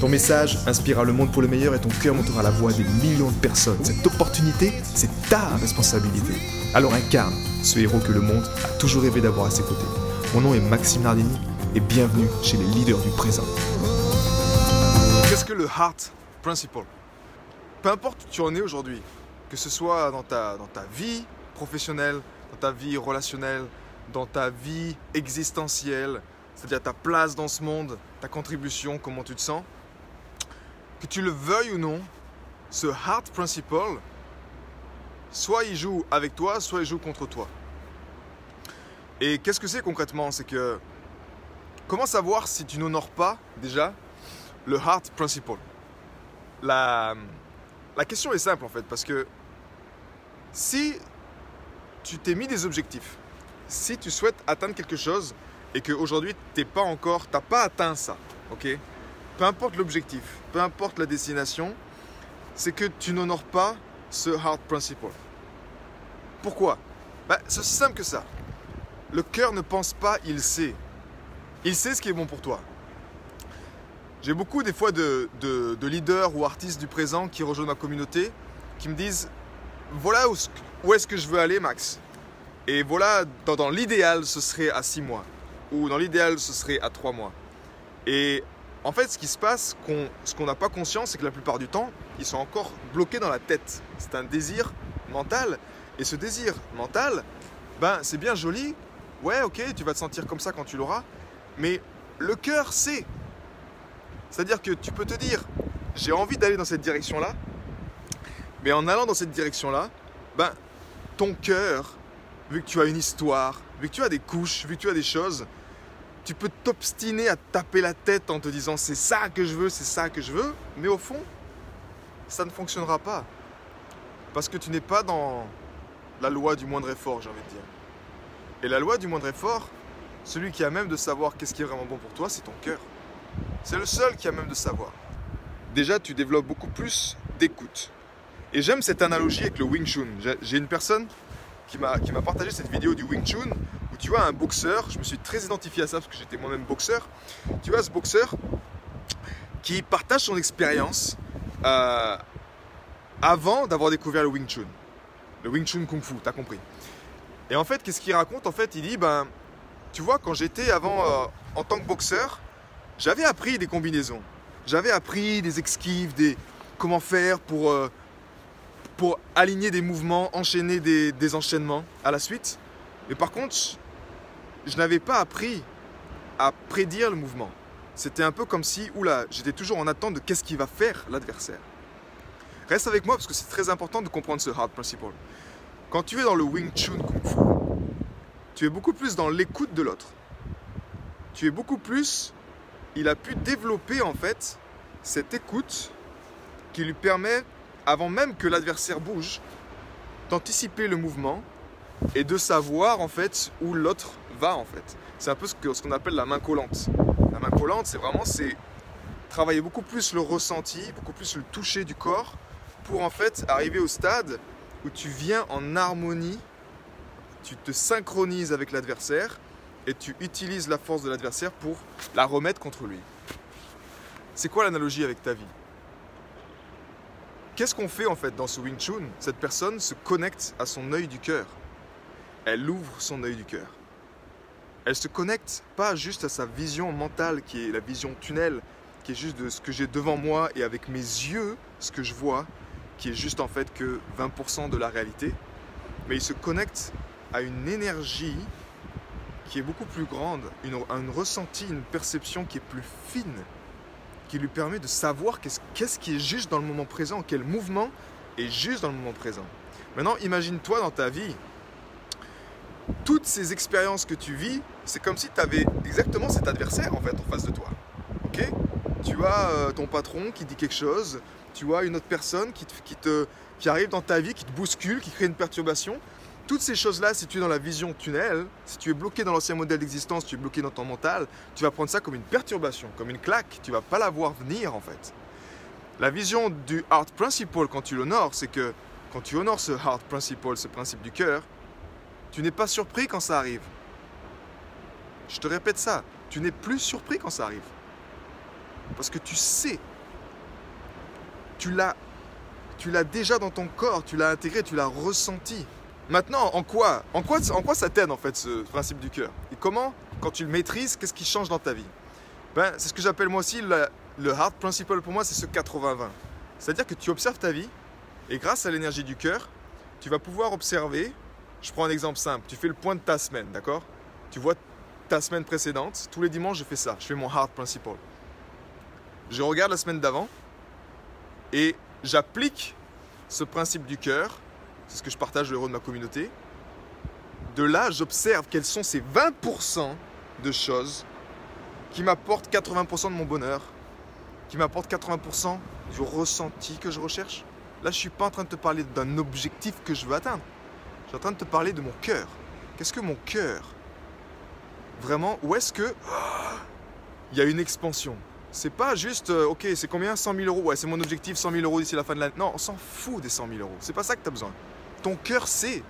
Ton message inspirera le monde pour le meilleur et ton cœur montera la voix des millions de personnes. Cette opportunité, c'est ta responsabilité. Alors incarne ce héros que le monde a toujours rêvé d'avoir à ses côtés. Mon nom est Maxime Nardini et bienvenue chez les leaders du présent. Qu'est-ce que le Heart Principle? Peu importe où tu en es aujourd'hui, que ce soit dans ta, dans ta vie professionnelle, dans ta vie relationnelle, dans ta vie existentielle, c'est-à-dire ta place dans ce monde, ta contribution, comment tu te sens, que tu le veuilles ou non, ce Heart Principle, soit il joue avec toi, soit il joue contre toi. Et qu'est-ce que c'est concrètement? C'est que comment savoir si tu n'honores pas déjà le Heart Principle? La, la question est simple en fait, parce que si tu t'es mis des objectifs, si tu souhaites atteindre quelque chose et qu'aujourd'hui tu n'as pas encore, t'as pas atteint ça, ok? Peu importe l'objectif, peu importe la destination, c'est que tu n'honores pas ce heart principle. Pourquoi? Bah, C'est aussi simple que ça. Le cœur ne pense pas, il sait. Il sait ce qui est bon pour toi. J'ai beaucoup des fois de, leaders ou artistes du présent qui rejoignent ma communauté, qui me disent, voilà où, où est-ce que je veux aller Max. Et voilà, dans, dans l'idéal, ce serait à 6 mois. Ou dans l'idéal, ce serait à 3 mois. Et en fait, ce qui se passe, ce qu'on n'a pas conscience, c'est que la plupart du temps, ils sont encore bloqués dans la tête. C'est un désir mental. Et ce désir mental, ben, c'est bien joli. Ouais, ok, tu vas te sentir comme ça quand tu l'auras. Mais le cœur sait. C'est-à-dire que tu peux te dire, j'ai envie d'aller dans cette direction-là. Mais en allant dans cette direction-là, ben, ton cœur, vu que tu as une histoire, vu que tu as des couches, vu que tu as des choses, tu peux t'obstiner à taper la tête en te disant c'est ça que je veux, c'est ça que je veux, mais au fond, ça ne fonctionnera pas. Parce que tu n'es pas dans la loi du moindre effort, j'ai envie de dire. Et la loi du moindre effort, celui qui a même de savoir qu'est-ce qui est vraiment bon pour toi, c'est ton cœur. C'est le seul qui a même de savoir. Déjà, tu développes beaucoup plus d'écoute. Et j'aime cette analogie avec le Wing Chun. J'ai une personne qui m'a partagé cette vidéo du Wing Chun tu vois un boxeur, je me suis très identifié à ça parce que j'étais moi-même boxeur. Tu vois ce boxeur qui partage son expérience euh, avant d'avoir découvert le Wing Chun. Le Wing Chun Kung Fu, t'as compris. Et en fait, qu'est-ce qu'il raconte? En fait, il dit ben, tu vois, quand j'étais avant euh, en tant que boxeur, j'avais appris des combinaisons. J'avais appris des esquives, des comment faire pour euh, pour aligner des mouvements, enchaîner des, enchaînements à la suite. Mais par contre, je n'avais pas appris à prédire le mouvement. C'était un peu comme si, oula, j'étais toujours en attente de qu'est-ce qu'il va faire l'adversaire. Reste avec moi parce que c'est très important de comprendre ce hard principle. Quand tu es dans le Wing Chun Kung Fu, tu es beaucoup plus dans l'écoute de l'autre. Tu es beaucoup plus, il a pu développer en fait cette écoute qui lui permet avant même que l'adversaire bouge, d'anticiper le mouvement et de savoir en fait où l'autre va en fait. C'est un peu ce qu'on appelle la main collante. La main collante, c'est vraiment c'est travailler beaucoup plus le ressenti, beaucoup plus le toucher du corps pour en fait arriver au stade où tu viens en harmonie, tu te synchronises avec l'adversaire et tu utilises la force de l'adversaire pour la remettre contre lui. C'est quoi l'analogie avec ta vie? Qu'est-ce qu'on fait en fait dans ce Wing Chun? Cette personne se connecte à son œil du cœur. Elle ouvre son œil du cœur. Elle se connecte pas juste à sa vision mentale qui est la vision tunnel, qui est juste de ce que j'ai devant moi et avec mes yeux, ce que je vois, qui est juste en fait que 20% de la réalité, mais il se connecte à une énergie qui est beaucoup plus grande, une, un ressenti, une perception qui est plus fine qui lui permet de savoir qu'est-ce qui est juste dans le moment présent, quel mouvement est juste dans le moment présent. Maintenant, imagine-toi dans ta vie, toutes ces expériences que tu vis, c'est comme si tu avais exactement cet adversaire en fait en face de toi. Ok? Tu as euh, ton patron qui dit quelque chose, tu vois, une autre personne qui te, qui arrive dans ta vie, qui te bouscule, qui crée une perturbation. Toutes ces choses-là, si tu es dans la vision tunnel, si tu es bloqué dans l'ancien modèle d'existence, tu es bloqué dans ton mental, tu vas prendre ça comme une perturbation, comme une claque. Tu vas pas la voir venir en fait. La vision du Heart Principle quand tu l'honores, c'est que quand tu honores ce Heart Principle, ce principe du cœur, tu n'es pas surpris quand ça arrive. Je te répète ça, tu n'es plus surpris quand ça arrive. Parce que tu sais. Tu l'as tu l'as déjà dans ton corps, tu l'as intégré, tu l'as ressenti. Maintenant, en quoi, en quoi, en quoi ça t'aide en fait ce principe du cœur? Et comment, quand tu le maîtrises, qu'est-ce qui change dans ta vie? Ben, C'est ce que j'appelle moi aussi le, le heart principle pour moi, c'est ce 80-20. C'est-à-dire que tu observes ta vie et grâce à l'énergie du cœur, tu vas pouvoir observer. Je prends un exemple simple. Tu fais le point de ta semaine, d'accord? Tu vois ta semaine précédente. Tous les dimanches, je fais ça. Je fais mon heart principle. Je regarde la semaine d'avant et j'applique ce principe du cœur. C'est ce que je partage le héros de ma communauté. De là, j'observe quels sont ces 20% de choses qui m'apportent 80% de mon bonheur, qui m'apportent 80% du ressenti que je recherche. Là, je ne suis pas en train de te parler d'un objectif que je veux atteindre. En train de te parler de mon cœur. Qu'est-ce que mon cœur? Vraiment, où est-ce que il y a une expansion? C'est pas juste, euh, ok, c'est combien? 100 000 euros Ouais, c'est mon objectif, 100 000 euros d'ici la fin de l'année. Non, on s'en fout des 100 000 euros. C'est pas ça que tu as besoin. Ton cœur sait.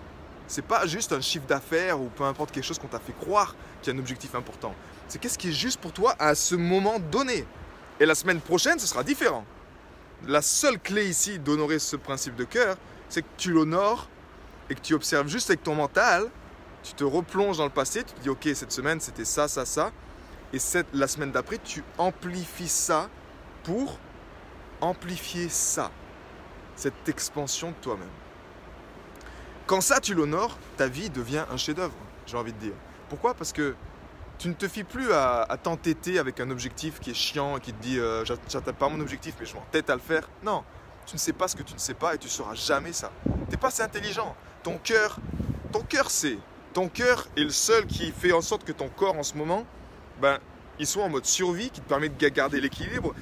C'est pas juste un chiffre d'affaires ou peu importe quelque chose qu'on t'a fait croire qu'il y a un objectif important. C'est qu'est-ce qui est juste pour toi à ce moment donné. Et la semaine prochaine, ce sera différent. La seule clé ici d'honorer ce principe de cœur, c'est que tu l'honores et que tu observes juste avec ton mental, tu te replonges dans le passé, tu te dis ok cette semaine c'était ça, ça, ça, et cette, la semaine d'après tu amplifies ça pour amplifier ça, cette expansion de toi-même. Quand ça tu l'honores, ta vie devient un chef-d'œuvre, j'ai envie de dire. Pourquoi? Parce que tu ne te fies plus à, t'entêter avec un objectif qui est chiant et qui te dit euh, j'atteins pas mon objectif mais je m'entête à le faire. Non, tu ne sais pas ce que tu ne sais pas et tu sauras jamais ça. T'es pas assez intelligent. Ton cœur, ton cœur sait. Ton cœur est le seul qui fait en sorte que ton corps en ce moment, ben, il soit en mode survie, qui te permet de garder l'équilibre.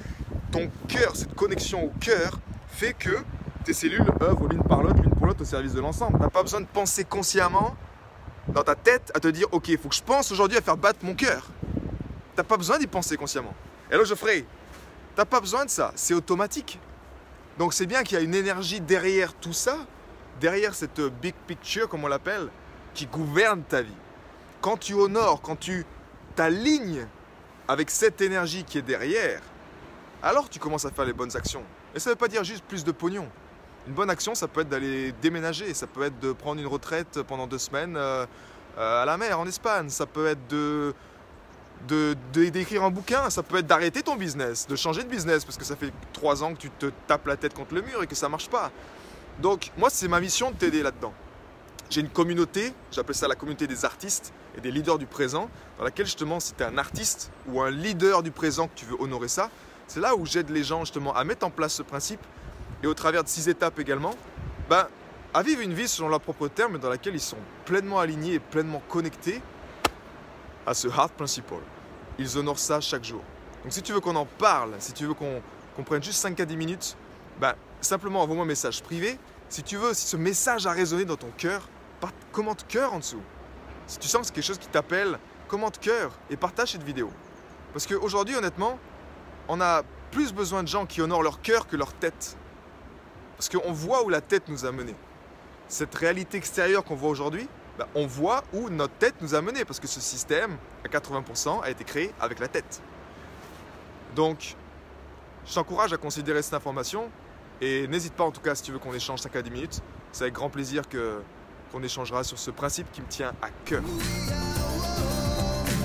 Ton cœur, cette connexion au cœur, fait que tes cellules œuvrent l'une par l'autre, l'une pour l'autre au service de l'ensemble. T'as pas besoin de penser consciemment dans ta tête à te dire ok, il faut que je pense aujourd'hui à faire battre mon cœur. T'as pas besoin d'y penser consciemment. Et là, Geoffrey, t'as pas besoin de ça, c'est automatique. Donc c'est bien qu'il y a une énergie derrière tout ça, derrière cette big picture, comme on l'appelle, qui gouverne ta vie. Quand tu honores, quand tu t'alignes avec cette énergie qui est derrière, alors tu commences à faire les bonnes actions. Et ça ne veut pas dire juste plus de pognon. Une bonne action, ça peut être d'aller déménager, ça peut être de prendre une retraite pendant deux semaines euh, euh, à la mer en Espagne, ça peut être de de- d'écrire un bouquin, ça peut être d'arrêter ton business, de changer de business parce que ça fait trois ans que tu te tapes la tête contre le mur et que ça marche pas. Donc moi c'est ma mission de t'aider là-dedans. J'ai une communauté, j'appelle ça la communauté des artistes et des leaders du présent, dans laquelle justement si tu es un artiste ou un leader du présent que tu veux honorer ça, c'est là où j'aide les gens justement à mettre en place ce principe et au travers de six étapes également, ben, à vivre une vie selon leurs propres termes dans laquelle ils sont pleinement alignés et pleinement connectés à ce heart principle. Ils honorent ça chaque jour. Donc si tu veux qu'on en parle, si tu veux qu'on qu'on prenne juste 5 à 10 minutes, ben, simplement envoie-moi un message privé. Si tu veux, si ce message a résonné dans ton cœur, commente cœur en dessous. Si tu sens que c'est quelque chose qui t'appelle, commente cœur et partage cette vidéo. Parce qu'aujourd'hui, honnêtement, on a plus besoin de gens qui honorent leur cœur que leur tête. Parce qu'on voit où la tête nous a menés. Cette réalité extérieure qu'on voit aujourd'hui, ben, on voit où notre tête nous a menés. Parce que ce système, à 80%, a été créé avec la tête. Donc, je t'encourage à considérer cette information. Et n'hésite pas, en tout cas, si tu veux qu'on échange 5 à 10 minutes. C'est avec grand plaisir que, qu'on échangera sur ce principe qui me tient à cœur.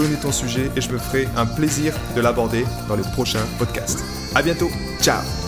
donner ton sujet et je me ferai un plaisir de l'aborder dans les prochains podcasts. À bientôt, ciao